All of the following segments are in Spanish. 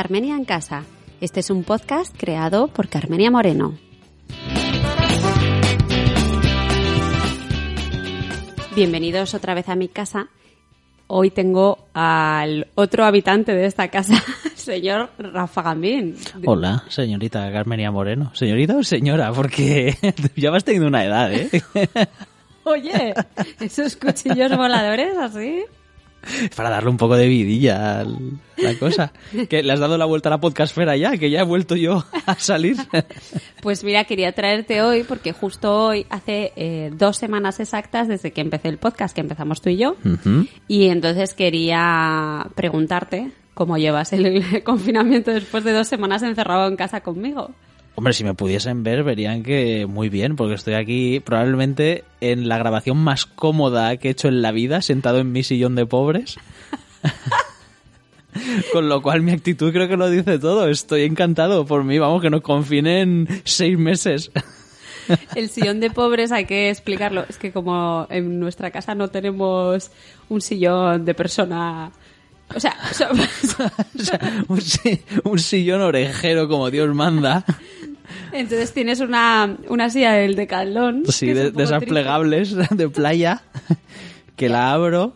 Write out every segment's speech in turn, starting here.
Carmenia en Casa. Este es un podcast creado por Carmenia Moreno. Bienvenidos otra vez a mi casa. Hoy tengo al otro habitante de esta casa, señor Rafa Gambín. Hola, señorita Carmenia Moreno. ¿Señorita o señora? Porque ya vas teniendo una edad, ¿eh? Oye, esos cuchillos voladores así. Para darle un poco de vidilla a la cosa. Que le has dado la vuelta a la podcastfera ya, que ya he vuelto yo a salir. Pues mira, quería traerte hoy porque justo hoy, hace eh, dos semanas exactas desde que empecé el podcast, que empezamos tú y yo, y entonces quería preguntarte cómo llevas el confinamiento después de dos semanas encerrado en casa conmigo. Hombre, si me pudiesen ver, verían que muy bien, porque estoy aquí probablemente en la grabación más cómoda que he hecho en la vida, sentado en mi sillón de pobres. Con lo cual mi actitud creo que lo dice todo. Estoy encantado por mí, vamos, que nos confinen seis meses. El sillón de pobres hay que explicarlo. Es que como en nuestra casa no tenemos un sillón de persona o sea, un, sillón orejero como Dios manda. Entonces tienes una, una silla del decalón. Sí, de, esas plegables de playa que la abro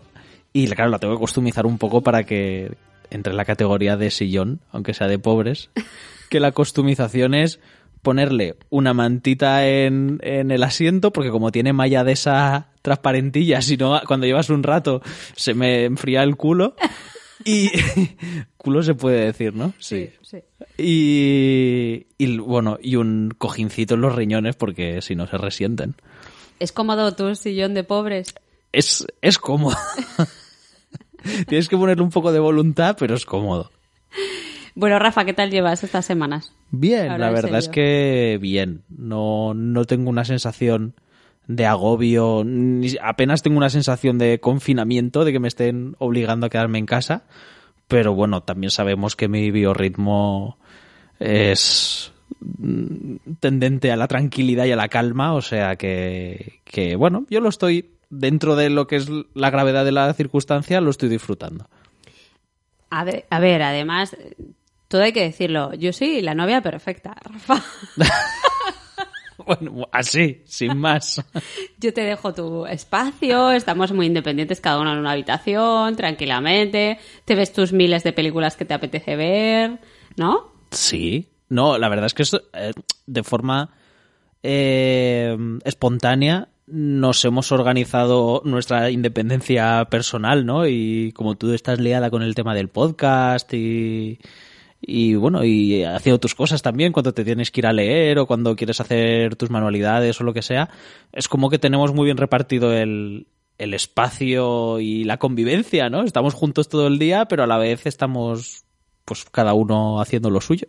y claro, la tengo que customizar un poco para que entre en la categoría de sillón, aunque sea de pobres. Que la customización es ponerle una mantita en, en el asiento, porque como tiene malla de esa transparentilla, si no, cuando llevas un rato se me enfría el culo. Y culo se puede decir, ¿no? Sí, sí. Y, y, bueno, y un cojincito en los riñones porque si no se resienten. ¿Es cómodo tu sillón de pobres? Es, es cómodo. Tienes que ponerle un poco de voluntad, pero es cómodo. Bueno, Rafa, ¿qué tal llevas estas semanas? Bien, la verdad es que bien. No, no tengo una sensación de agobio, apenas tengo una sensación de confinamiento, de que me estén obligando a quedarme en casa, pero bueno, también sabemos que mi biorritmo es tendente a la tranquilidad y a la calma, o sea que, que bueno, yo lo estoy dentro de lo que es la gravedad de la circunstancia, lo estoy disfrutando. A ver, a ver además, todo hay que decirlo, yo soy la novia perfecta, Rafa. Bueno, así, sin más. Yo te dejo tu espacio, estamos muy independientes, cada uno en una habitación, tranquilamente, te ves tus miles de películas que te apetece ver, ¿no? Sí, no, la verdad es que eh, de forma eh, espontánea nos hemos organizado nuestra independencia personal, ¿no? Y como tú estás liada con el tema del podcast y y bueno, y haciendo tus cosas también cuando te tienes que ir a leer o cuando quieres hacer tus manualidades o lo que sea, es como que tenemos muy bien repartido el, el espacio y la convivencia, ¿no? Estamos juntos todo el día, pero a la vez estamos pues cada uno haciendo lo suyo.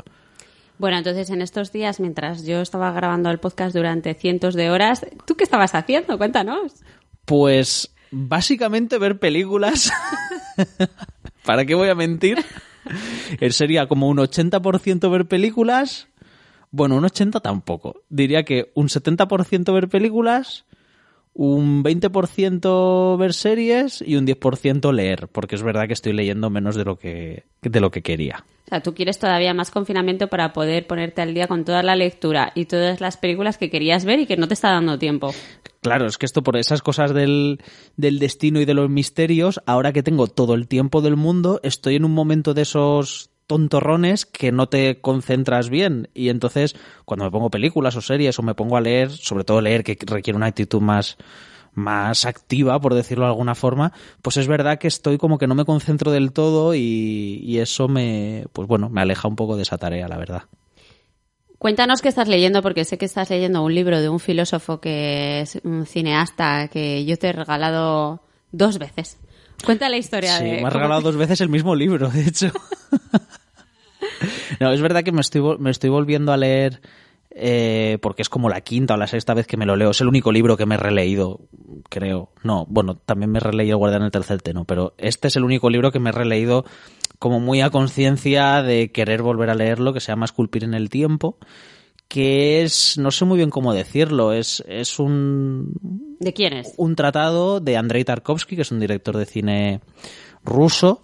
Bueno, entonces en estos días, mientras yo estaba grabando el podcast durante cientos de horas, ¿tú qué estabas haciendo? Cuéntanos. Pues básicamente ver películas. ¿Para qué voy a mentir? Sería como un 80% ver películas. Bueno, un 80 tampoco. Diría que un 70% ver películas, un 20% ver series y un 10% leer, porque es verdad que estoy leyendo menos de lo que, de lo que quería. O sea, tú quieres todavía más confinamiento para poder ponerte al día con toda la lectura y todas las películas que querías ver y que no te está dando tiempo. Claro, es que esto por esas cosas del, del destino y de los misterios, ahora que tengo todo el tiempo del mundo, estoy en un momento de esos tontorrones que no te concentras bien y entonces cuando me pongo películas o series o me pongo a leer, sobre todo leer que requiere una actitud más más activa, por decirlo de alguna forma, pues es verdad que estoy como que no me concentro del todo y, y eso me, pues bueno, me aleja un poco de esa tarea, la verdad. Cuéntanos qué estás leyendo, porque sé que estás leyendo un libro de un filósofo que es un cineasta que yo te he regalado dos veces. Cuenta la historia sí, de. me has regalado dos veces el mismo libro, de hecho. no, es verdad que me estoy, me estoy volviendo a leer. Eh, porque es como la quinta o la sexta vez que me lo leo. Es el único libro que me he releído, creo. No, bueno, también me he releído Guardián el Tercer Teno, pero este es el único libro que me he releído como muy a conciencia de querer volver a leerlo, que se llama Esculpir en el Tiempo, que es, no sé muy bien cómo decirlo, es, es un... ¿De quién es? Un tratado de Andrei Tarkovsky, que es un director de cine ruso,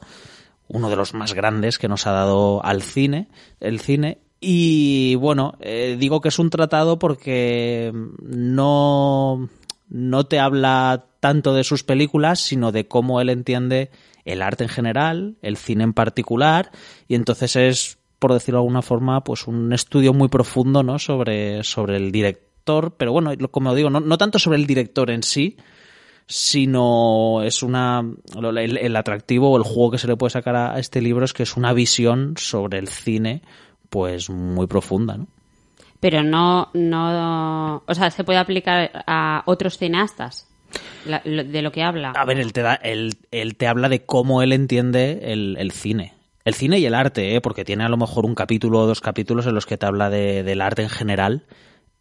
uno de los más grandes que nos ha dado al cine, el cine. Y bueno, eh, digo que es un tratado porque no, no te habla tanto de sus películas, sino de cómo él entiende el arte en general, el cine en particular, y entonces es, por decirlo de alguna forma, pues un estudio muy profundo, ¿no? sobre, sobre el director, pero bueno, como digo, no, no tanto sobre el director en sí, sino es una el, atractivo o el juego que se le puede sacar a este libro es que es una visión sobre el cine pues muy profunda, ¿no? Pero no, no, o sea, se puede aplicar a otros cineastas de lo que habla. A ver, él te, da, él, te habla de cómo él entiende el, cine. El cine y el arte, ¿eh? porque tiene a lo mejor un capítulo o dos capítulos en los que te habla de, del arte en general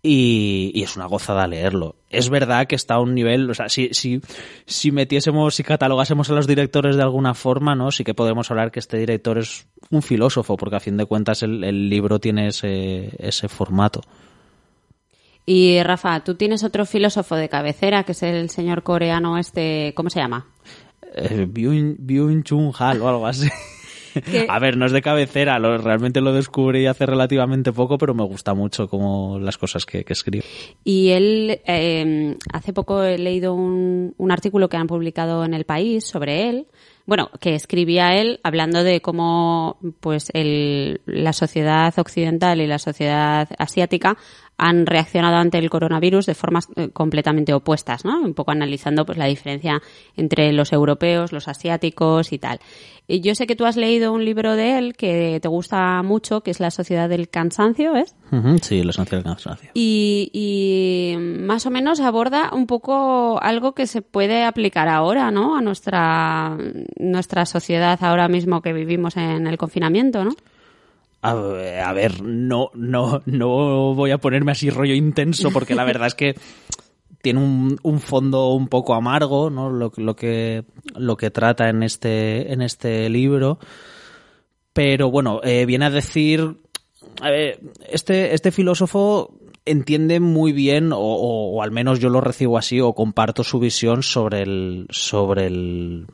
y, es una gozada leerlo. Es verdad que está a un nivel, o sea, si, si, si metiésemos, si catalogásemos a los directores de alguna forma, ¿no? Sí que podemos hablar que este director es un filósofo, porque a fin de cuentas el, el libro tiene ese, ese formato. Y Rafa, tú tienes otro filósofo de cabecera, que es el señor coreano este, ¿cómo se llama? Eh, Byung Chun Hal o algo así. A ver, no es de cabecera, lo, realmente lo descubrí hace relativamente poco, pero me gusta mucho como las cosas que, escribe. Y él, eh, hace poco he leído un, un artículo que han publicado en El País sobre él, bueno, que escribía él hablando de cómo pues el, la sociedad occidental y la sociedad asiática han reaccionado ante el coronavirus de formas eh, completamente opuestas, ¿no? Un poco analizando pues la diferencia entre los europeos, los asiáticos y tal. Y yo sé que tú has leído un libro de él que te gusta mucho, que es La sociedad del cansancio, ¿es? sí, La sociedad del cansancio. Y, y más o menos aborda un poco algo que se puede aplicar ahora, ¿no? A nuestra, nuestra sociedad ahora mismo que vivimos en el confinamiento, ¿no? A, ver, no, no, no voy a ponerme así rollo intenso porque la verdad es que tiene un, fondo un poco amargo, ¿no? Lo, lo, que, lo que trata en este, en este libro. Pero bueno, eh, viene a decir. A ver, este, este filósofo entiende muy bien, o, o, al menos yo lo recibo así, o comparto su visión sobre el. sobre el.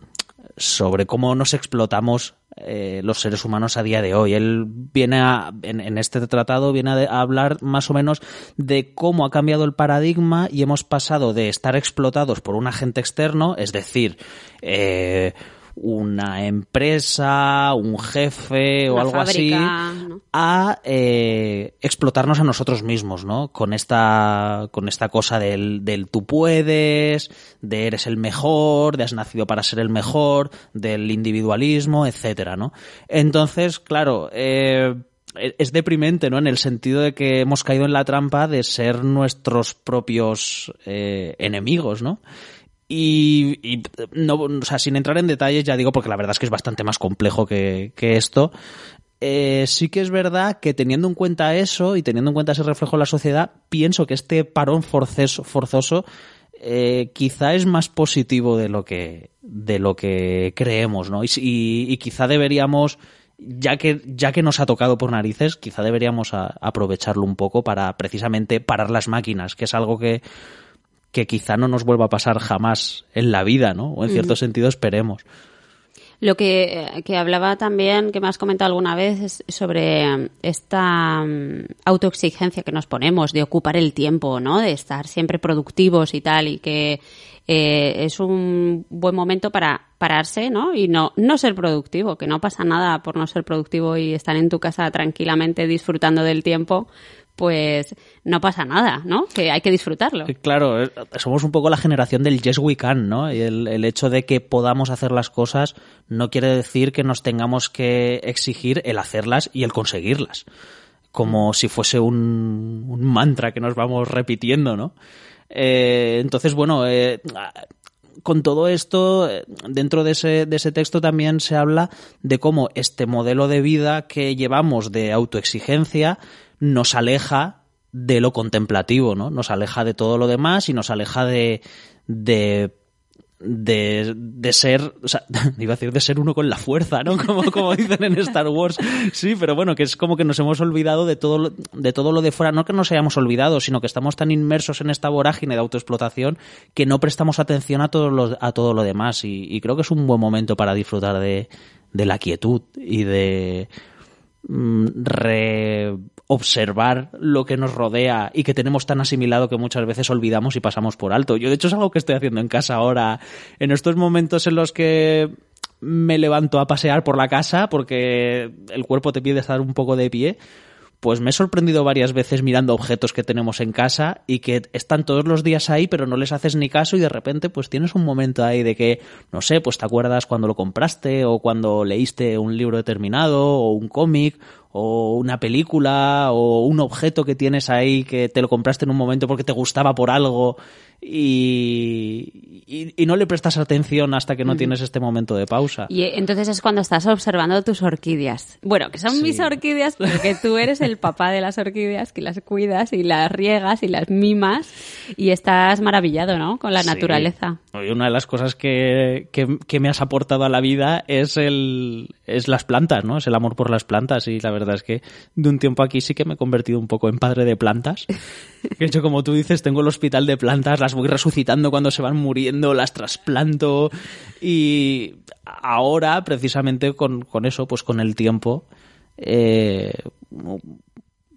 Sobre cómo nos explotamos eh, los seres humanos a día de hoy. Él viene a, en, este tratado viene a, hablar más o menos de cómo ha cambiado el paradigma y hemos pasado de estar explotados por un agente externo, es decir, eh, una empresa, un jefe o algo así, a eh, explotarnos a nosotros mismos, ¿no? Con esta, con esta cosa del, del tú puedes, de eres el mejor, de has nacido para ser el mejor, del individualismo, etcétera, ¿no? Entonces, claro, eh, es deprimente, ¿no? En el sentido de que hemos caído en la trampa de ser nuestros propios eh, enemigos, ¿no? Y, no, o sea, sin entrar en detalles, ya digo, porque la verdad es que es bastante más complejo que, esto. Eh, sí que es verdad que teniendo en cuenta eso y teniendo en cuenta ese reflejo en la sociedad, pienso que este parón forzoso, forzoso eh, quizá es más positivo de lo que, de lo que creemos, ¿no? Y, y, quizá deberíamos, ya que, ya que nos ha tocado por narices, quizá deberíamos aprovecharlo un poco para precisamente parar las máquinas, que es algo que que quizá no nos vuelva a pasar jamás en la vida, ¿no? O en cierto sentido esperemos. Lo que, hablaba también, que me has comentado alguna vez, es sobre esta mm, autoexigencia que nos ponemos de ocupar el tiempo, ¿no? De estar siempre productivos y tal, y que eh, es un buen momento para pararse, ¿no? Y no, no ser productivo, que no pasa nada por no ser productivo y estar en tu casa tranquilamente disfrutando del tiempo, pues no pasa nada, ¿no? Que hay que disfrutarlo. Claro, eh, somos un poco la generación del yes we can, ¿no? Y el, hecho de que podamos hacer las cosas no quiere decir que nos tengamos que exigir el hacerlas y el conseguirlas. Como si fuese un, mantra que nos vamos repitiendo, ¿no? Eh, entonces, bueno, eh, con todo esto, dentro de ese, de ese texto también se habla de cómo este modelo de vida que llevamos de autoexigencia nos aleja de lo contemplativo, ¿no? Nos aleja de todo lo demás y nos aleja de, de de, ser, o sea, iba a decir de ser uno con la fuerza, ¿no? Como, como dicen en Star Wars. Sí, pero bueno, que es como que nos hemos olvidado de todo, lo, de todo lo de fuera. No que nos hayamos olvidado, sino que estamos tan inmersos en esta vorágine de autoexplotación que no prestamos atención a todo lo, a todo lo demás. Y, y creo que es un buen momento para disfrutar de, de la quietud y de mm, reobservar lo que nos rodea y que tenemos tan asimilado que muchas veces olvidamos y pasamos por alto. Yo de hecho es algo que estoy haciendo en casa ahora, en estos momentos en los que me levanto a pasear por la casa porque el cuerpo te pide estar un poco de pie pues me he sorprendido varias veces mirando objetos que tenemos en casa y que están todos los días ahí, pero no les haces ni caso y de repente pues tienes un momento ahí de que, no sé, pues te acuerdas cuando lo compraste o cuando leíste un libro determinado o un cómic o una película o un objeto que tienes ahí que te lo compraste en un momento porque te gustaba por algo y, y, no le prestas atención hasta que no tienes este momento de pausa. Y entonces es cuando estás observando tus orquídeas. Bueno, que son mis orquídeas porque tú eres el papá de las orquídeas que las cuidas y las riegas y las mimas y estás maravillado, ¿no? Con la naturaleza. una de las cosas que, que, me has aportado a la vida es, el, es las plantas, ¿no? Es el amor por las plantas y la verdad es que de un tiempo aquí sí que me he convertido un poco en padre de plantas. De hecho, como tú dices, tengo el hospital de plantas, las voy resucitando cuando se van muriendo, las trasplanto y ahora, precisamente con, eso, pues con el tiempo, eh,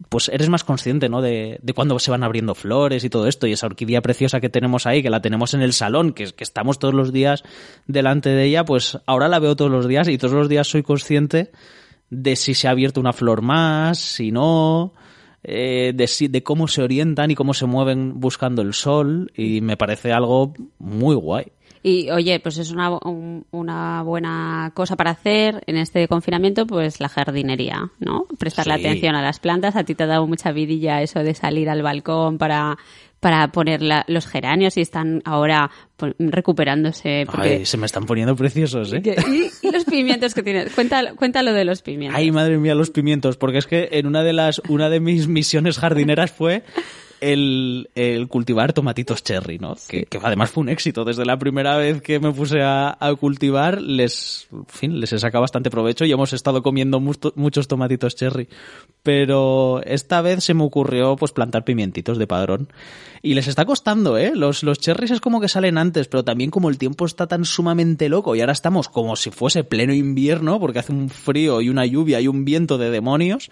pues eres más consciente, ¿no? De, de, cuando se van abriendo flores y todo esto. Y esa orquídea preciosa que tenemos ahí, que la tenemos en el salón, que, que estamos todos los días delante de ella, pues ahora la veo todos los días y todos los días soy consciente de si se ha abierto una flor más, si no, eh, de, de cómo se orientan y cómo se mueven buscando el sol y me parece algo muy guay. Y oye, pues es una, una buena cosa para hacer en este confinamiento, pues la jardinería, ¿no? Prestarle atención a las plantas. A ti te ha dado mucha vidilla eso de salir al balcón para para poner los geranios y están ahora recuperándose. Porque... se me están poniendo preciosos, ¿eh? ¿Y, los pimientos que tienes? Cuéntalo, cuéntalo de los pimientos. Ay, madre mía, los pimientos, porque es que en una de las, una de mis misiones jardineras fue el, el, cultivar tomatitos cherry, ¿no? Que, además fue un éxito. Desde la primera vez que me puse a, a, cultivar, les, en fin, les he sacado bastante provecho y hemos estado comiendo muchos tomatitos cherry. Pero esta vez se me ocurrió, pues, plantar pimientitos de padrón. Y les está costando, ¿eh? Los, los cherries es como que salen antes, pero también como el tiempo está tan sumamente loco y ahora estamos como si fuese pleno invierno, porque hace un frío y una lluvia y un viento de demonios,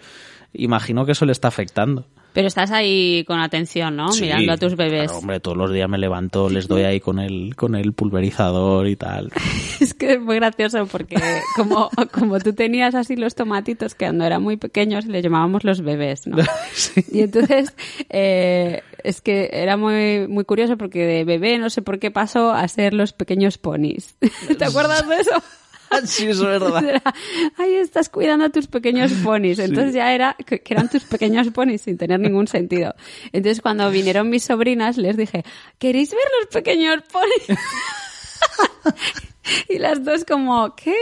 imagino que eso le está afectando. Pero estás ahí con atención, ¿no? Mirando a tus bebés. hombre, todos los días me levanto, les doy ahí con el, con el pulverizador y tal. es que es muy gracioso porque como, como tú tenías así los tomatitos que cuando eran muy pequeños les llamábamos los bebés, ¿no? Y entonces eh, es que era muy, muy curioso porque de bebé no sé por qué pasó a ser los pequeños ponis. ¿Te acuerdas de eso? sí, es verdad. Ahí estás cuidando a tus pequeños ponis. Entonces ya era que eran tus pequeños ponis sin tener ningún sentido. Entonces cuando vinieron mis sobrinas les dije, ¿queréis ver los pequeños ponis? y las dos como, ¿qué?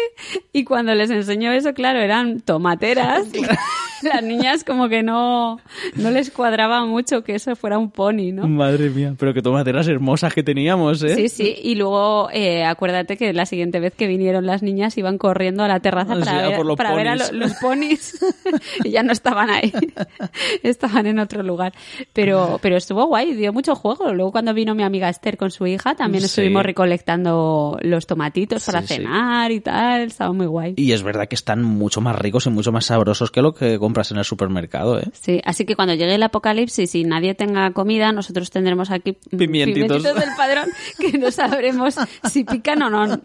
Y cuando les enseñó eso, claro, eran tomateras. las niñas como que no, no les cuadraba mucho que eso fuera un pony, ¿no? Madre mía, pero qué tomateras hermosas que teníamos, ¿eh? Sí, sí, y luego eh, acuérdate que la siguiente vez que vinieron las niñas iban corriendo a la terraza para, ver, para ver, a los ponis y ya no estaban ahí, estaban en otro lugar. Pero, pero estuvo guay, dio mucho juego. Luego cuando vino mi amiga Esther con su hija, también estuvimos recolectando los para cenar y tal, estaba muy guay. Y es verdad que están mucho más ricos y mucho más sabrosos que lo que compras en el supermercado, ¿eh? Sí, así que cuando llegue el apocalipsis y nadie tenga comida, nosotros tendremos aquí pimientitos, del padrón que no sabremos si pican o no.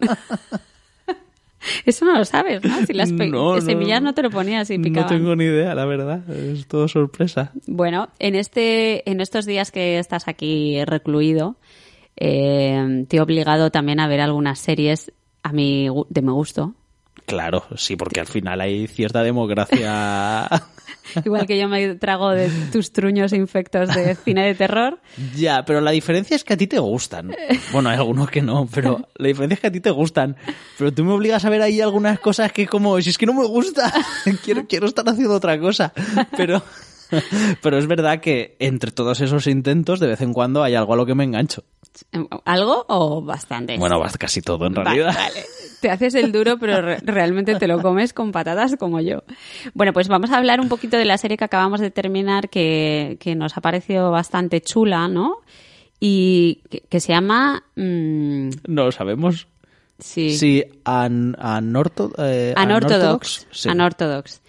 Eso no lo sabes, ¿no? Si las semillas no, te lo ponías si picaban. No tengo ni idea, la verdad. Es todo sorpresa. Bueno, en este, en estos días que estás aquí recluido, eh, te he obligado también a ver algunas series a mi de mi gusto. Claro, sí, porque al final hay cierta democracia. Igual que yo me trago de tus truños infectos de cine de terror. Ya, pero la diferencia es que a ti te gustan. Bueno, hay algunos que no, pero la diferencia es que a ti te gustan. Pero tú me obligas a ver ahí algunas cosas que como, si es que no me gusta, quiero, quiero estar haciendo otra cosa. Pero... Pero es verdad que entre todos esos intentos, de vez en cuando hay algo a lo que me engancho. ¿Algo o bastante? Bueno, casi todo en realidad. Vale, Te haces el duro, pero realmente te lo comes con patatas como yo. Bueno, pues vamos a hablar un poquito de la serie que acabamos de terminar, que, nos ha parecido bastante chula, ¿no? Y que, se llama... Mm, no lo sabemos. Sí. Sí, an, anorto, eh, Unorthodox. sí. Unorthodox.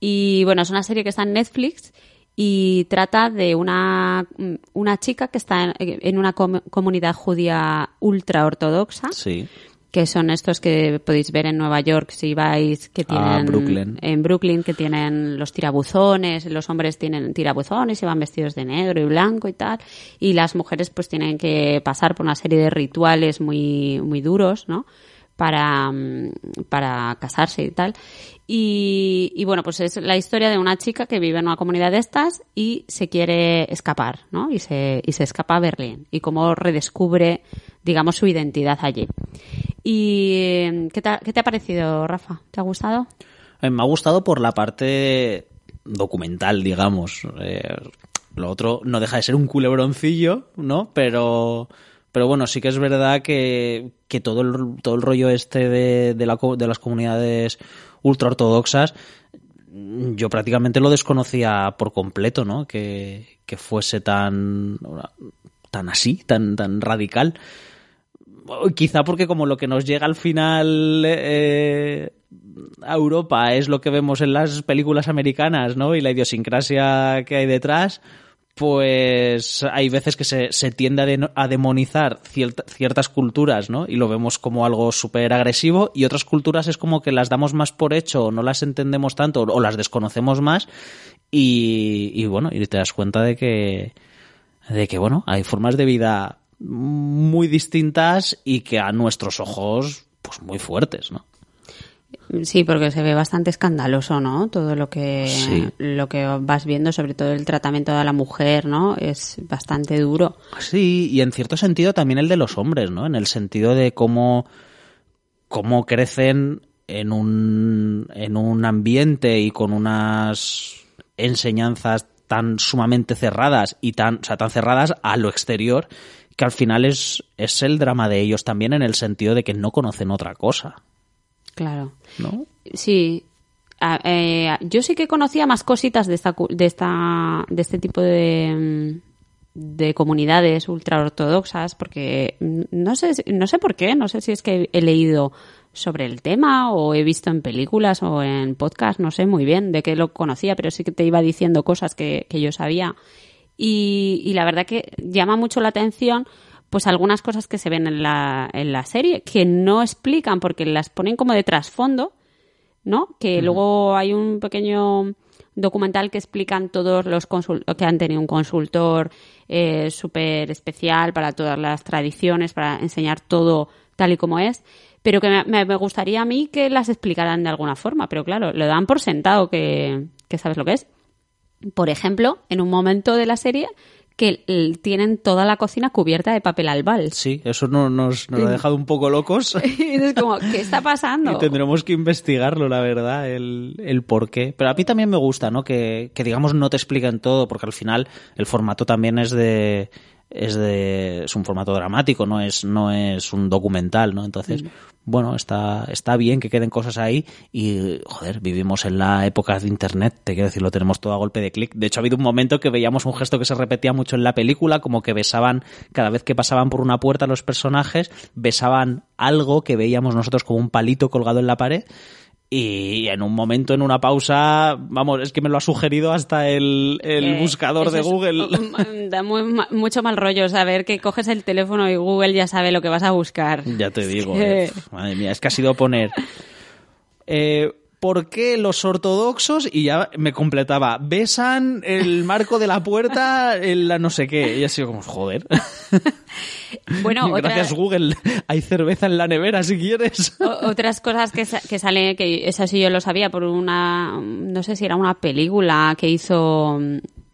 Y bueno, es una serie que está en Netflix y trata de una, una chica que está en, en una com- comunidad judía ultra ortodoxa, Sí. que son estos que podéis ver en Nueva York si vais, que Ah, tienen Brooklyn. en Brooklyn, que tienen los tirabuzones, los hombres tienen tirabuzones y van vestidos de negro y blanco y tal, y las mujeres pues tienen que pasar por una serie de rituales muy, muy duros, ¿no? Para, mm, para casarse y tal. Y, y bueno, pues es la historia de una chica que vive en una comunidad de estas y se quiere escapar, ¿no? Y se, y se escapa a Berlín. Y cómo redescubre, digamos, su identidad allí. ¿Y eh, ¿qué te, ha- qué te ha parecido, Rafa? ¿Te ha gustado? Eh, Me ha gustado por la parte documental, digamos. Eh, lo otro no deja de ser un culebroncillo, ¿no? Pero, pero bueno, sí que es verdad que, que todo, el, todo el rollo este de, de, la de las comunidades ultraortodoxas, yo prácticamente lo desconocía por completo, ¿no? Que, que fuese tan, tan así, tan, tan radical. Quizá porque como lo que nos llega al final eh, a Europa es lo que vemos en las películas americanas, ¿no? Y la idiosincrasia que hay detrás, pues hay veces que se, se tiende a, de- a demonizar cierta- ciertas culturas, ¿no? Y lo vemos como algo súper agresivo y otras culturas es como que las damos más por hecho o no las entendemos tanto o las desconocemos más y, y bueno, y te das cuenta de que, de que, bueno, hay formas de vida muy distintas y que a nuestros ojos, pues muy fuertes, ¿no? Sí, porque se ve bastante escandaloso, ¿no? Todo lo que, Sí. lo que vas viendo, sobre todo el tratamiento de la mujer, ¿no? Es bastante duro. Sí, y en cierto sentido también el de los hombres, ¿no? En el sentido de cómo, cómo crecen en un, en un ambiente y con unas enseñanzas tan sumamente cerradas y tan, o sea, tan cerradas a lo exterior que al final es, es el drama de ellos también en el sentido de que no conocen otra cosa, Claro. ¿no? Sí. Ah, eh, yo sí que conocía más cositas de esta, de esta, de este tipo de, mm, de comunidades ultraortodoxas, porque mm, no sé, no sé por qué, no sé si es que he leído sobre el tema o he visto en películas o en podcast, no sé muy bien de qué lo conocía, pero sí que te iba diciendo cosas que, que yo sabía. Y, y la verdad que llama mucho la atención pues algunas cosas que se ven en la, en la serie que no explican porque las ponen como de trasfondo, ¿no? Que luego hay un pequeño documental que explican todos los que han tenido un consultor eh, súper especial para todas las tradiciones, para enseñar todo tal y como es, pero que me, me gustaría a mí que las explicaran de alguna forma, pero claro, lo dan por sentado que, que sabes lo que es. Por ejemplo, en un momento de la serie que tienen toda la cocina cubierta de papel albal. Sí, eso no- nos, nos ha dejado un poco locos. Y es como, ¿qué está pasando? Y tendremos que investigarlo, la verdad, el, el por qué. Pero a mí también me gusta, ¿no? Que, que digamos no te expliquen todo, porque al final el formato también es de es de es un formato dramático, no es no es un documental, ¿no? Entonces, bueno, está está bien que queden cosas ahí y joder, vivimos en la época de internet, te quiero decir, lo tenemos todo a golpe de clic. De hecho, ha habido un momento que veíamos un gesto que se repetía mucho en la película, como que besaban cada vez que pasaban por una puerta los personajes, besaban algo que veíamos nosotros como un palito colgado en la pared. Y en un momento, en una pausa, vamos, es que me lo ha sugerido hasta el, el Eh, buscador de Google. Da muy mucho mal rollo saber que coges el teléfono y Google ya sabe lo que vas a buscar. Ya te digo, eh, madre mía, es que ha sido poner. Eh, ¿Por qué los ortodoxos? Y ya me completaba. Besan el marco de la puerta, en la no sé qué. Y ha sido como, joder. Bueno, otra- Gracias, Google. Hay cerveza en la nevera si quieres. O- otras cosas que, sa- que sale, que eso sí yo lo sabía por una, no sé si era una película que hizo,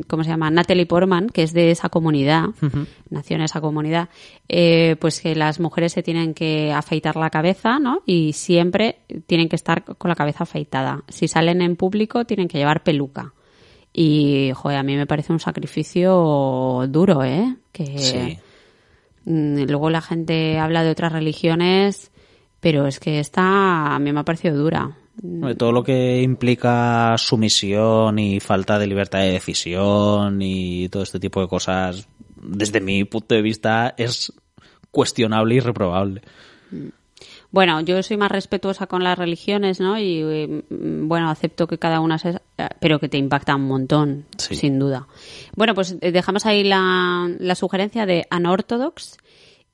¿cómo se llama? Natalie Portman, que es de esa comunidad, nació en esa comunidad, eh, pues que las mujeres se tienen que afeitar la cabeza, ¿no? Y siempre tienen que estar con la cabeza afeitada. Si salen en público tienen que llevar peluca. Y, joder, a mí me parece un sacrificio duro, ¿eh? Que, Sí. Mm, Luego la gente habla de otras religiones, pero es que esta a mí me ha parecido dura. Todo lo que implica sumisión y falta de libertad de decisión y todo este tipo de cosas, desde mi punto de vista, es cuestionable y reprobable. Bueno, yo soy más respetuosa con las religiones, ¿no? Y mm, bueno, acepto que cada una se... pero que te impacta un montón, Sí. sin duda. Bueno, pues eh, dejamos ahí la, la sugerencia de Unorthodox.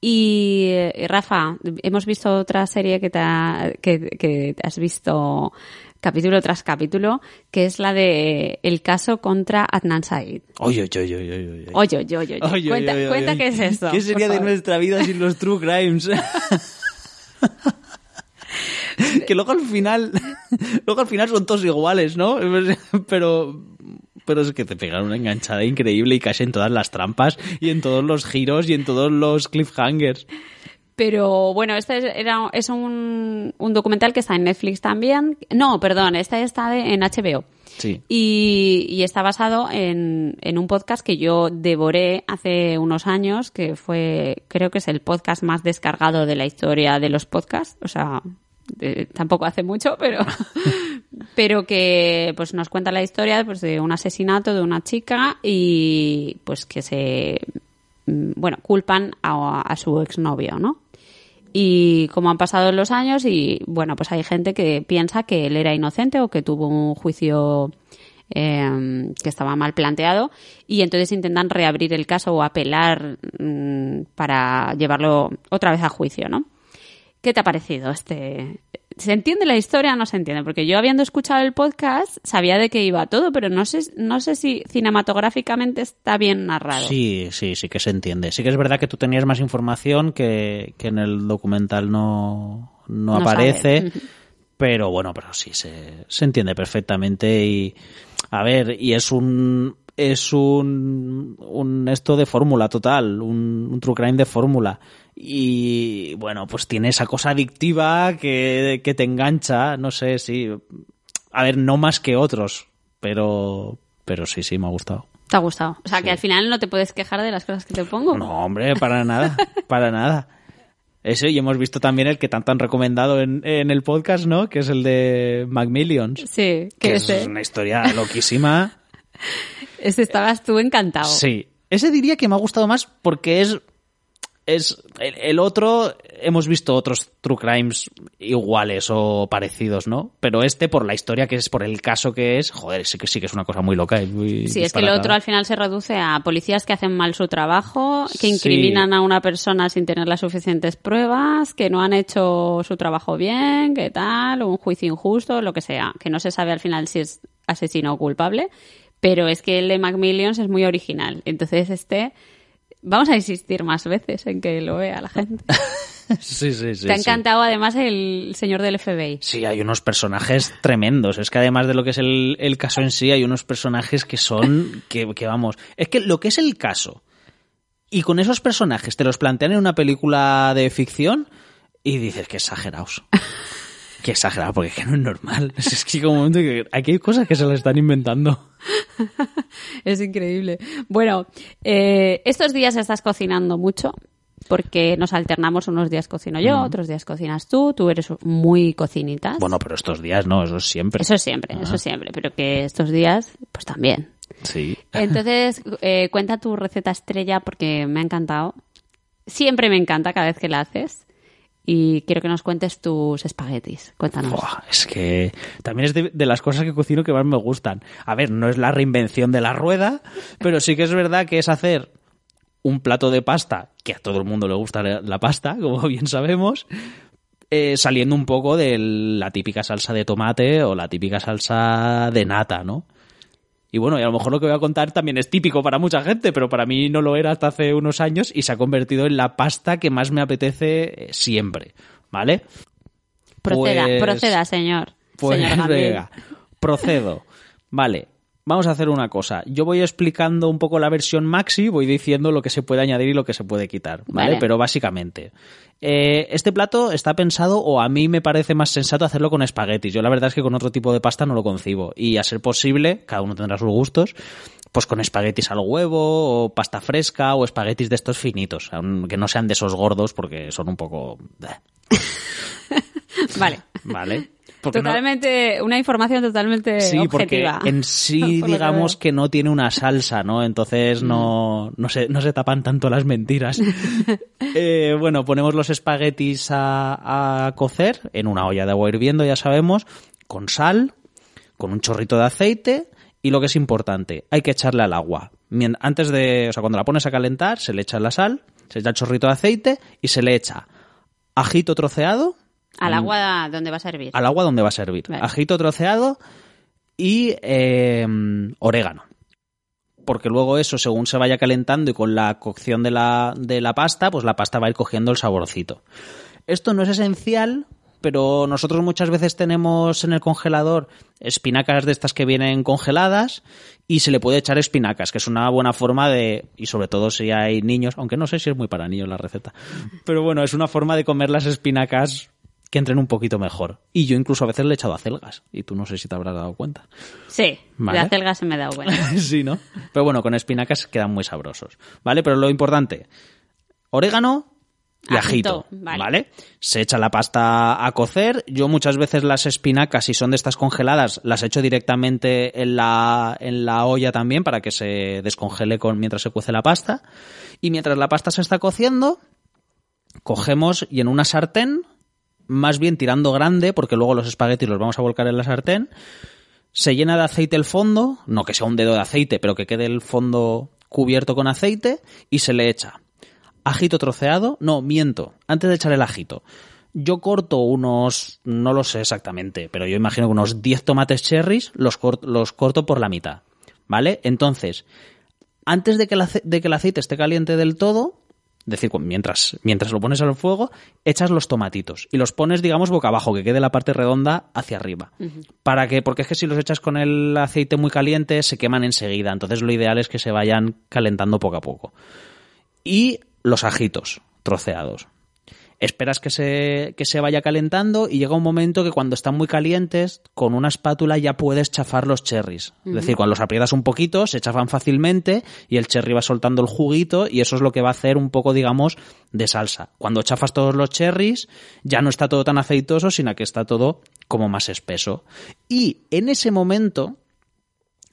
Y eh, Rafa, hemos visto otra serie que te, ha- que, que te has visto capítulo tras capítulo, que es la de El caso contra Adnan Said. Oye, oye, oye, oye, oye. Oye, oye, oye, oye. Oye, cuenta, oye, oye, cuenta oye. qué es esto. ¿Qué sería de nuestra vida sin los true crimes? que luego al final, luego al final son todos iguales, ¿no? Pero, pero es que te pegan una enganchada increíble y casi en todas las trampas y en todos los giros y en todos los cliffhangers. Pero bueno, este es, era, es un, un documental que está en Netflix también. No, perdón, este está de- en HBO. Sí. Y, y está basado en, en un podcast que yo devoré hace unos años, que fue, creo que es el podcast más descargado de la historia de los podcasts. O sea, de- tampoco hace mucho, pero, pero que pues nos cuenta la historia pues, de un asesinato de una chica y pues que se, mm, bueno, culpan a, su exnovio, ¿no? Y como han pasado los años y bueno, pues hay gente que piensa que él era inocente o que tuvo un juicio eh, que estaba mal planteado y entonces intentan reabrir el caso o apelar mm, para llevarlo otra vez a juicio, ¿no? ¿Qué te ha parecido este? ¿Se entiende la historia o no se entiende? Porque yo habiendo escuchado el podcast sabía de qué iba todo, pero no sé, no sé si cinematográficamente está bien narrado. Sí, sí, sí que se entiende. Sí que es verdad que tú tenías más información que, que en el documental no, no, No aparece. Pero bueno, pero sí, se, se entiende perfectamente y a ver, y es un es un, un esto de fórmula total, un, un true crime de fórmula. Y bueno, pues tiene esa cosa adictiva que, que te engancha, no sé, sí. A ver, no más que otros, pero, pero sí, sí, me ha gustado. ¿Te ha gustado? O sea, que al final no te puedes quejar de las cosas que te pongo. No, hombre, para nada, para nada. Eso, y hemos visto también el que tanto han recomendado en, en el podcast, ¿no? Que es el de Macmillions. Sí, Que que es una historia loquísima. ese estabas tú encantado. Sí. Ese diría que me ha gustado más porque es. Es. El, el otro. Hemos visto otros true crimes iguales o parecidos, ¿no? Pero este, por la historia que es, por el caso que es, joder, sí que sí que es una cosa muy loca. y muy Sí, es que disparatada. otro al final se reduce a policías que hacen mal su trabajo, que Sí. incriminan a una persona sin tener las suficientes pruebas, que no han hecho su trabajo bien, que tal, un juicio injusto, lo que sea, que no se sabe al final si es asesino o culpable, pero es que el de Macmillions es muy original. Entonces este, vamos a insistir más veces en que lo vea la gente. Sí, sí, sí. Te ha sí. encantado además el señor del FBI. Sí, hay unos personajes tremendos. Es que además de lo que es el, el caso en sí, hay unos personajes que son, que, que vamos, es que lo que es el caso y con esos personajes te los plantean en una película de ficción y dices que exagerados. Que exagerado, porque es que no es normal. Es que llega un momento que aquí hay cosas que se las están inventando. Es increíble. Bueno, eh, estos días estás cocinando mucho porque nos alternamos. Unos días cocino yo, otros días cocinas tú. Tú eres muy cocinitas. Bueno, pero estos días no, eso es siempre. Eso siempre, eso siempre. Pero que estos días, pues también. Sí. Entonces, eh, cuenta tu receta estrella porque me ha encantado. Siempre me encanta cada vez que la haces. Y quiero que nos cuentes tus espaguetis. Cuéntanos. Es que también es de, las cosas que cocino que más me gustan. A ver, no es la reinvención de la rueda, pero sí que es verdad que es hacer un plato de pasta, que a todo el mundo le gusta la pasta, como bien sabemos, eh, saliendo un poco de la típica salsa de tomate o la típica salsa de nata, ¿no? Y bueno, y a lo mejor lo que voy a contar también es típico para mucha gente, pero para mí no lo era hasta hace unos años y se ha convertido en la pasta que más me apetece eh, siempre, ¿vale? proceda, pues- proceda, señor. Pues señor venga, procedo. Vale, vamos a hacer una cosa. Yo voy explicando un poco la versión maxi, voy diciendo lo que se puede añadir y lo que se puede quitar, ¿vale? Vale. Pero básicamente, eh, este plato está pensado, o a mí me parece más sensato hacerlo con espaguetis. Yo la verdad es que con otro tipo de pasta no lo concibo. Y a ser posible, cada uno tendrá sus gustos, pues con espaguetis al huevo, o pasta fresca, o espaguetis de estos finitos, aunque no sean de esos gordos porque son un poco... Vale. ¿Vale? Totalmente, una información totalmente sí, objetiva. porque en sí digamos que, no tiene una salsa, ¿no? Entonces no, no, se, no se tapan tanto las mentiras. Eh, bueno, ponemos los espaguetis a, a cocer en una olla de agua hirviendo, ya sabemos, con sal, con un chorrito de aceite y lo que es importante, hay que echarle al agua. Antes de, o sea, cuando la pones a calentar, se le echa la sal, se echa el chorrito de aceite y se le echa ajito troceado. Al agua donde va a servir. Al agua donde va a servir. Ajito troceado y em, orégano. Porque luego eso, según se vaya calentando y con la cocción de la, de la pasta, pues la pasta va a ir cogiendo el saborcito. Esto no es esencial pero nosotros muchas veces tenemos en el congelador espinacas de estas que vienen congeladas y se le puede echar espinacas, que es una buena forma de, y sobre todo si hay niños, aunque no sé si es muy para niños la receta, pero bueno, es una forma de comer las espinacas que entren un poquito mejor. Y yo incluso a veces le he echado acelgas, y tú no sé si te habrás dado cuenta. Sí, de acelgas se me ha dado cuenta. sí, ¿no? Pero bueno, con espinacas quedan muy sabrosos, ¿vale? Pero lo importante, orégano, y ajito, vale. Se echa la pasta a cocer. Yo muchas veces las espinacas, si son de estas congeladas, las echo directamente en la, en la olla también para que se descongele con, mientras se cuece la pasta. Y mientras la pasta se está cociendo, cogemos y en una sartén, más bien tirando grande, porque luego los espaguetis los vamos a volcar en la sartén, se llena de aceite el fondo, no que sea un dedo de aceite, pero que quede el fondo cubierto con aceite y se le echa ajito troceado, no, miento, antes de echar el ajito. Yo corto unos, no lo sé exactamente, pero yo imagino que unos 10 tomates cherries los, los corto por la mitad, ¿vale? Entonces, antes de que, el de que el aceite esté caliente del todo, decir, mientras, mientras lo pones al fuego, echas los tomatitos y los pones, digamos, boca abajo, que quede la parte redonda hacia arriba. Para que, porque es que si los echas con el aceite muy caliente, se queman enseguida. Entonces lo ideal es que se vayan calentando poco a poco. Y los ajitos troceados. Esperas que se, que se vaya calentando y llega un momento que cuando están muy calientes, con una espátula ya puedes chafar los cherries. Es decir, cuando los aprietas un poquito, se chafan fácilmente y el cherry va soltando el juguito y eso es lo que va a hacer un poco, digamos, de salsa. Cuando chafas todos los cherries, ya no está todo tan aceitoso, sino que está todo como más espeso. Y en ese momento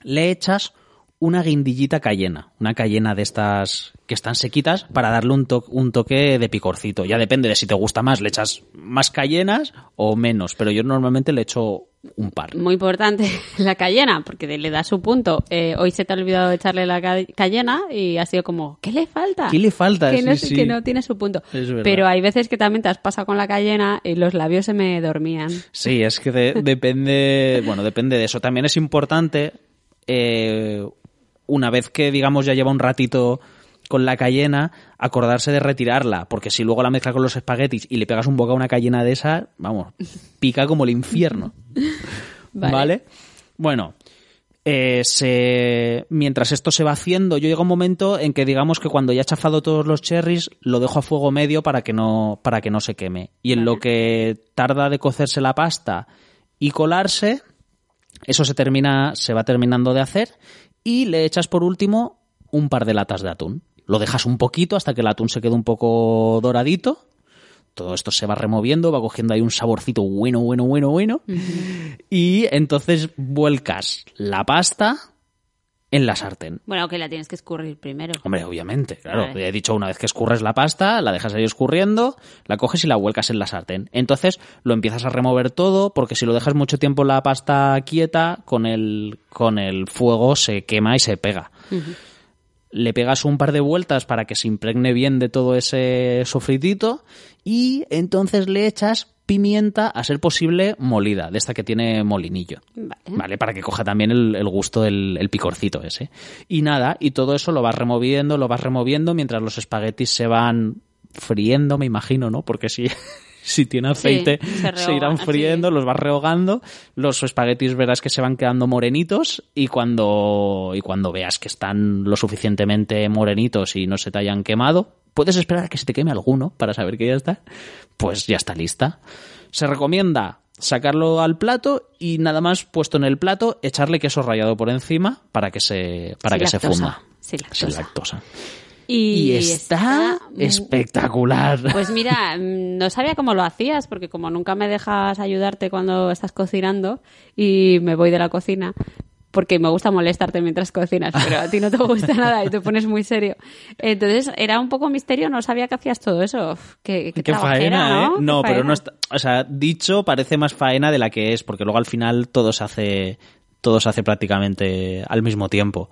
le echas una guindillita cayena, una cayena de estas que están sequitas para darle un, un, toque de picorcito. Ya depende de si te gusta más, le echas más cayenas o menos, pero yo normalmente le echo un par. Muy importante la cayena, porque le da su punto. Eh, hoy se te ha olvidado echarle la cayena y ha sido como, ¿qué le falta? ¿Qué le falta? Que, no, que no tiene su punto. Pero hay veces que también te has pasado con la cayena y los labios se me dormían. Sí, es que depende, bueno, depende de eso. También es importante eh, una vez que, digamos, ya lleva un ratito con la cayena, acordarse de retirarla, porque si luego la mezcla con los espaguetis y le pegas un boca a una cayena de esa, vamos, pica como el infierno. vale. Bueno, eh, se... mientras esto se va haciendo, yo llego a un momento en que digamos que cuando ya he chafado todos los cherries, lo dejo a fuego medio para que no, para que no se queme. Y en lo que tarda de cocerse la pasta y colarse, eso se termina, se va terminando de hacer y le echas por último un par de latas de atún. Lo dejas un poquito hasta que el atún se quede un poco doradito. Todo esto se va removiendo, va cogiendo ahí un saborcito bueno, bueno, bueno, bueno. Y entonces vuelcas la pasta en la sartén. Bueno, que la tienes que escurrir primero. Hombre, obviamente, claro. He dicho una vez que escurres la pasta, la dejas ahí escurriendo, la coges y la vuelcas en la sartén. Entonces lo empiezas a remover todo, porque si lo dejas mucho tiempo la pasta quieta, con el, con el fuego se quema y se pega. Le pegas un par de vueltas para que se impregne bien de todo ese sofritito y entonces le echas pimienta, a ser posible, molida, de esta que tiene molinillo. Vale. Para que coja también el, gusto del el picorcito ese. Y nada, y todo eso lo vas removiendo, lo vas removiendo mientras los espaguetis se van friendo, me imagino, ¿no? Porque si, si tiene aceite, se, irán friendo, los vas rehogando, los espaguetis verás que se van quedando morenitos y cuando, y cuando veas que están lo suficientemente morenitos y no se te hayan quemado, puedes esperar a que se te queme alguno para saber que ya está, pues ya está lista. Se recomienda sacarlo al plato y nada más puesto en el plato echarle queso rallado por encima para que se para que se funda. Sin lactosa. Y, está, espectacular. Pues mira, mm, no sabía cómo lo hacías, porque como nunca me dejas ayudarte cuando estás cocinando y me voy de la cocina, porque me gusta molestarte mientras cocinas, pero a ti no te gusta nada y te pones muy serio. Entonces era un poco misterio, no sabía que hacías todo eso. Qué, qué, faena, ¿eh? No, pero no está, o sea, dicho parece más faena de la que es, porque luego al final todo se hace, todo se hace prácticamente al mismo tiempo.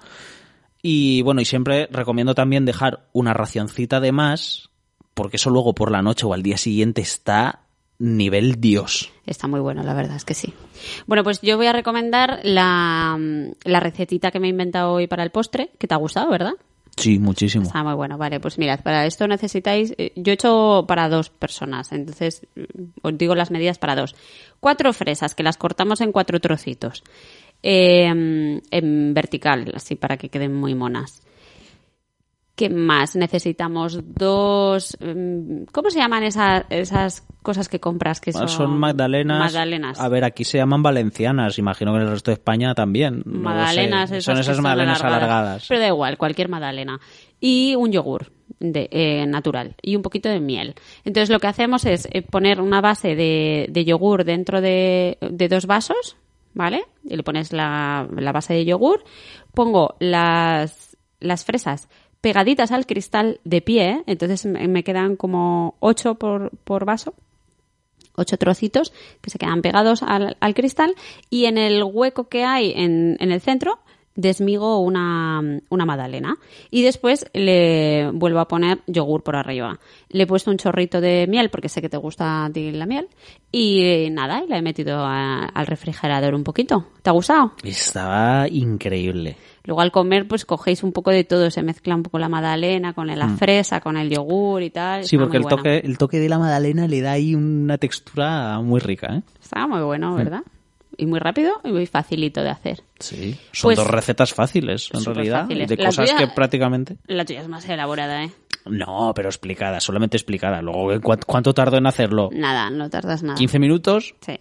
Y bueno, y siempre recomiendo también dejar una racioncita de más, porque eso luego por la noche o al día siguiente está nivel Dios. Está muy bueno, la verdad es que sí. Bueno, pues yo voy a recomendar la, la recetita que me he inventado hoy para el postre, que te ha gustado, ¿verdad? Sí, muchísimo. Está muy bueno. Vale, pues mirad, para esto necesitáis. eh, Yo he hecho para dos personas, entonces mm, os digo las medidas para dos. Cuatro fresas, que las cortamos en cuatro trocitos. eh, en vertical, así para que queden muy monas. ¿Qué más? Necesitamos dos. mm, ¿Cómo se llaman esas, esas cosas que compras? Que son, Son magdalenas. Magdalenas. A ver, aquí se llaman valencianas. Imagino que en el resto de España también. no. Magdalenas, esas Son esas magdalenas alargadas. Pero da igual, cualquier magdalena. Y un yogur de, eh, natural y un poquito de miel. Entonces lo que hacemos es eh, poner una base de, de yogur dentro de, de dos vasos, ¿vale? Y le pones la, la base de yogur. Pongo las, las fresas pegaditas al cristal de pie, entonces me quedan como ocho por, por vaso ocho trocitos que se quedan pegados al, al cristal y en el hueco que hay en, en el centro desmigo una, una y después le vuelvo a poner yogur por arriba. Le he puesto un chorrito de miel porque sé que te gusta la miel y nada, y la he metido al refrigerador un poquito. ¿Te ha gustado? Estaba increíble. Luego al comer pues cogéis un poco de todo, se mezcla un poco la magdalena con la fresa, con el yogur y tal. Mm. Sí, Está porque el buena. toque, el toque de la magdalena le da ahí una textura muy rica, ¿eh? Está muy Mm. bueno, ¿verdad? Y muy rápido y muy facilito de hacer. Sí. Son Pues- dos recetas fáciles, en realidad. fáciles. De La cosas tuya- que prácticamente... La tuya es más elaborada, ¿eh? No, pero explicada, solamente explicada. Luego, ¿cu- ¿cuánto tardó en hacerlo? Nada, no tardas nada. ¿15 minutos? Sí.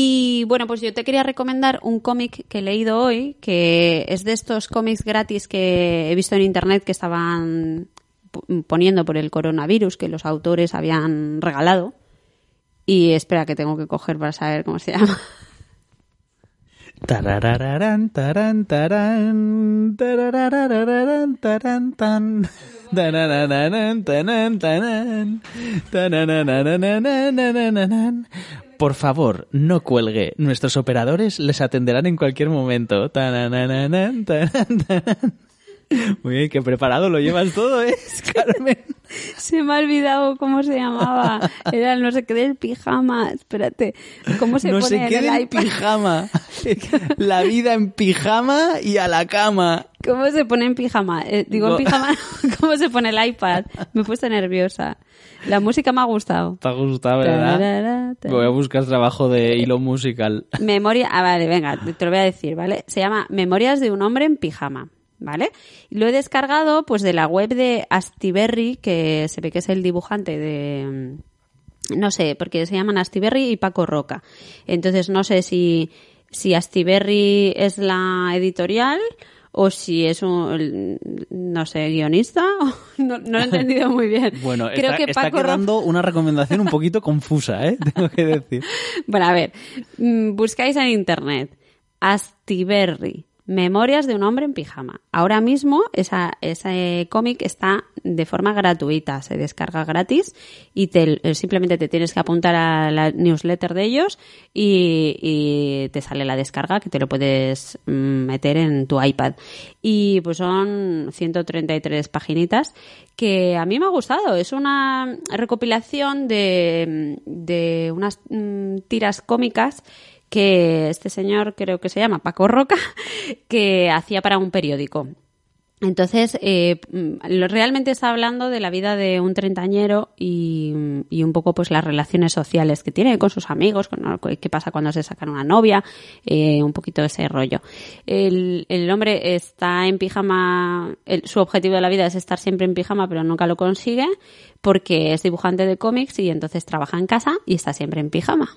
Y bueno, pues yo te quería recomendar un cómic que he leído hoy, que es de estos cómics gratis que he visto en internet que estaban poniendo por el coronavirus, que los autores habían regalado. Y espera que tengo que coger para saber cómo se llama. Tararararán, tarán, tan. Por favor, no cuelgue. Nuestros operadores les atenderán en cualquier momento. Muy bien, qué preparado lo llevas todo, ¿eh, Carmen? Se me ha olvidado cómo se llamaba. Era el no sé qué del pijama. Espérate. ¿Cómo se no pone sé en qué el del iPad? pijama. La vida en pijama y a la cama. ¿Cómo se pone en pijama? Eh, digo en pijama, ¿cómo se pone el iPad? Me he puesto nerviosa. La música me ha gustado. ¿Te ha gustado, verdad? Voy a buscar trabajo de hilo musical. Memoria, ah, vale, venga, te lo voy a decir, ¿vale? Se llama Memorias de un hombre en pijama, ¿vale? Lo he descargado, pues, de la web de Astiberri, que se ve que es el dibujante de, mm, no sé, porque se llaman Astiberri y Paco Roca. Entonces, no sé si, si Astiberri es la editorial o si es un, no sé, guionista. No, no lo he entendido muy bien. Bueno, Creo está, que está Paco Roca quedando una recomendación un poquito confusa, ¿eh? Tengo que decir. Bueno, a ver, mm, buscáis en internet Astiberri, Memorias de un hombre en pijama. Ahora mismo esa, ese cómic está de forma gratuita, se descarga gratis y eh, simplemente te tienes que apuntar a la newsletter de ellos y, y te sale la descarga que te lo puedes mm, meter en tu iPad. Y pues son 133 paginitas que a mí me ha gustado. Es una recopilación de, de unas mm, tiras cómicas que este señor, creo que se llama Paco Roca, que hacía para un periódico. Entonces, eh, mm, realmente está hablando de la vida de un treintañero y, y un poco pues las relaciones sociales que tiene con sus amigos, con qué pasa cuando se sacan una novia, eh, un poquito ese rollo. El, el hombre está en pijama, el- su objetivo de la vida es estar siempre en pijama, pero nunca lo consigue porque es dibujante de cómics y entonces trabaja en casa y está siempre en pijama.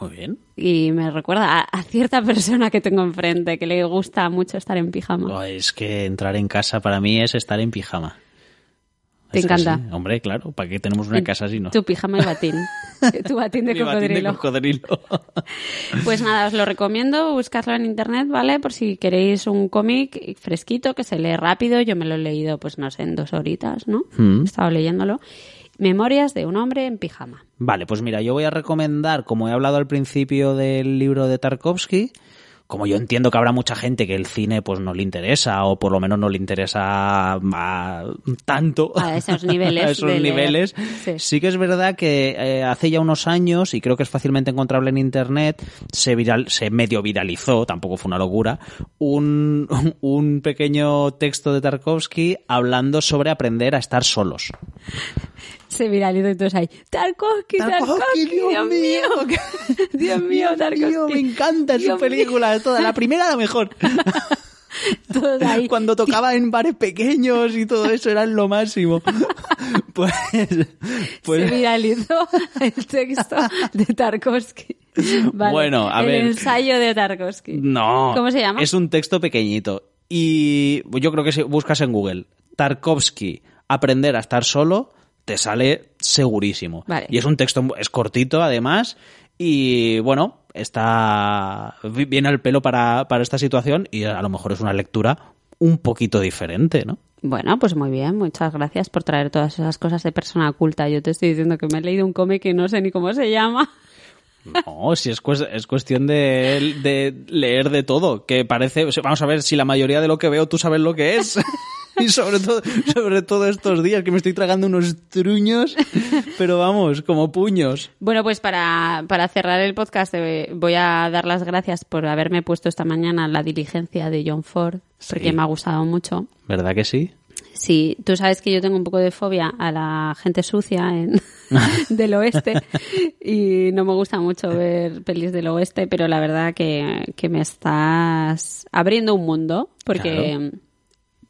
Muy bien. Y me recuerda a, a cierta persona que tengo enfrente que le gusta mucho estar en pijama. Oh, es que entrar en casa para mí es estar en pijama. Te Es encanta. sí. Hombre, claro, ¿para qué tenemos una casa así, no? Tu pijama y batín. tu batín de Mi batín cocodrilo. de cocodrilo. Pues nada, os lo recomiendo, buscarlo en internet, ¿vale? Por si queréis un cómic fresquito que se lee rápido. Yo me lo he leído, pues no sé, en dos horitas, ¿no? Mm. He estado leyéndolo. Memorias de un hombre en pijama. Vale, pues mira, yo voy a recomendar, como he hablado al principio del libro de Tarkovsky, como yo entiendo que habrá mucha gente que el cine pues no le interesa o por lo menos no le interesa tanto A esos niveles a esos niveles Sí. sí que es verdad que eh, hace ya unos años y creo que es fácilmente encontrable en internet se viral se medio viralizó tampoco fue una locura un, un pequeño texto de Tarkovsky hablando sobre aprender a estar solos Se viralizó y todos ahí. Tarkovsky, Tarkovsky, Dios, mío. Dios mío, Tarkovsky. Me encanta Dios su película, toda. La primera la mejor. Todos ahí. Cuando tocaba en bares pequeños y todo eso era lo máximo. Pues, Se pues viralizó el texto de Tarkovsky. Vale, Bueno, a el ver. ensayo de Tarkovsky. no. ¿Cómo se llama? Es un texto pequeñito. Y yo creo que si buscas en Google Tarkovsky aprender a estar solo, te sale segurísimo. Vale. Y es un texto, es cortito además. Y bueno, está bien al pelo para, para esta situación y a lo mejor es una lectura un poquito diferente, ¿no? Bueno, pues muy bien, muchas gracias por traer todas esas cosas de persona oculta. Yo te estoy diciendo que me he leído un cómic y no sé ni cómo se llama. No, si es, cues- es cuestión de, de leer de todo, que parece, vamos a ver si la mayoría de lo que veo tú sabes lo que es. y sobre todo, sobre todo estos días que me estoy tragando unos truños, pero vamos, como puños. Bueno, pues para, para cerrar el podcast eh, voy a dar las gracias por haberme puesto esta mañana la diligencia de John Ford, porque Sí. me ha gustado mucho. ¿Verdad que sí? Sí, tú sabes que yo tengo un poco de fobia a la gente sucia en, del oeste y no me gusta mucho ver pelis del oeste, pero la verdad que, que me estás abriendo un mundo porque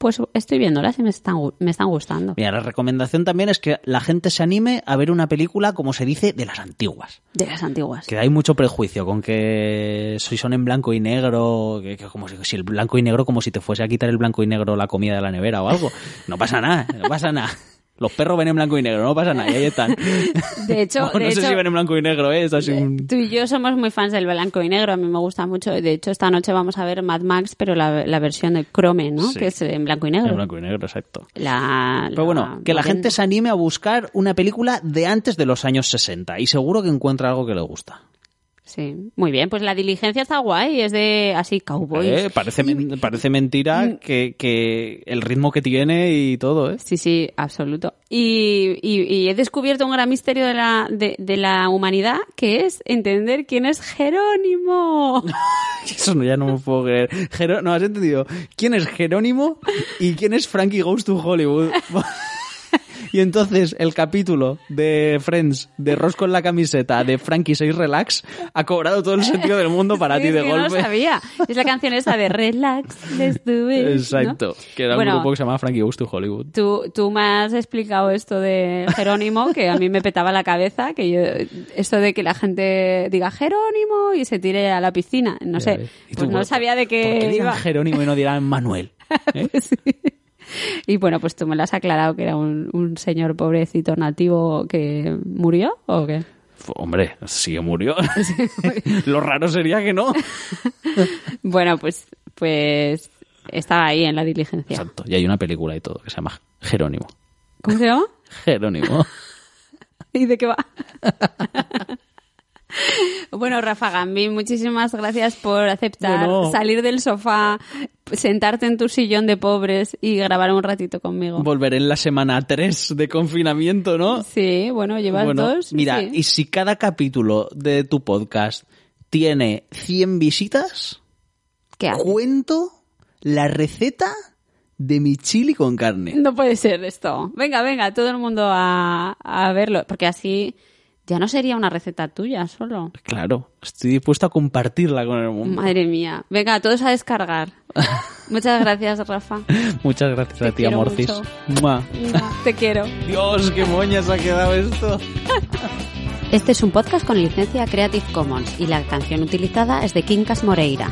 pues estoy viéndolas y me están, me están gustando. Mira, la recomendación también es que la gente se anime a ver una película, como se dice, de las antiguas. De las antiguas. Que hay mucho prejuicio con que si son en blanco y negro, que, que como si, si el blanco y negro como si te fuese a quitar el blanco y negro la comida de la nevera o algo. No pasa nada, no pasa nada. Los perros ven en blanco y negro, no pasa nada, y ahí están. De hecho, no de sé hecho- si ven en blanco y negro, ¿eh? es así un... Tú y yo somos muy fans del blanco y negro, a mí me gusta mucho. De hecho, esta noche vamos a ver Mad Max, pero la, la versión de Chrome, ¿no? Sí. Que es en blanco y negro. En blanco y negro, exacto. La, Pero bueno, que la gente se anime a buscar una película de antes de los años 60 y seguro que encuentra algo que le gusta. Sí, muy bien. Pues la diligencia está guay, es de así cowboys. Eh, Parece, men- parece mentira que, que el ritmo que tiene y todo, ¿eh? Sí, sí, absoluto. Y, y- y he descubierto un gran misterio de la, de, de la humanidad, que es entender quién es Jerónimo. Eso no, ya no me puedo creer. Jero- no, has entendido. ¿Quién es Jerónimo y quién es Frankie Goes to Hollywood? y entonces el capítulo de Friends, de Rosco en la camiseta, de Frankie 6 Relax, ha cobrado todo el sentido del mundo para ti Es de que No lo golpe. sabía. Es la canción esa de Relax, let's do it. ¿no? Exacto. Que era Bueno, un grupo que se llamaba Frankie Goes to Hollywood. Tú, tú me has explicado esto de Jerónimo, que a mí me petaba la cabeza, que yo, esto de que la gente diga Jerónimo y se tire a la piscina, no sé, ves. ¿Y tú, pues no por- sabía de ¿Por qué qué dirán iba. Jerónimo y no dirán Manuel? ¿Eh? Y bueno, pues tú me lo has aclarado que era un, un señor pobrecito nativo que murió, ¿o qué? Hombre, sí murió. Lo raro sería que no. Bueno, pues, pues estaba ahí en la diligencia. Exacto. Y hay una película y todo que se llama Jerónimo. ¿Cómo se llama? Jerónimo. ¿Y de qué va? Bueno, Rafa Gambi, muchísimas gracias por aceptar Bueno. salir del sofá, sentarte en tu sillón de pobres y grabar un ratito conmigo. Volveré en la semana 3 de confinamiento, ¿no? Sí, bueno, llevas Bueno, dos. Mira, sí. y si cada capítulo de tu podcast tiene 100 visitas, ¿Qué cuento la receta de mi chili con carne. No puede ser esto. Venga, venga, todo el mundo a, a verlo, porque así ya no sería una receta tuya solo. Claro, estoy dispuesto a compartirla con el mundo. Madre mía. Venga, todos a descargar. Muchas gracias, Rafa. Muchas gracias Te a ti, Amorcis. mucho. Te quiero. Dios, qué moñas ha quedado esto. Este es un podcast con licencia Creative Commons y la canción utilizada es de Quincas Moreira.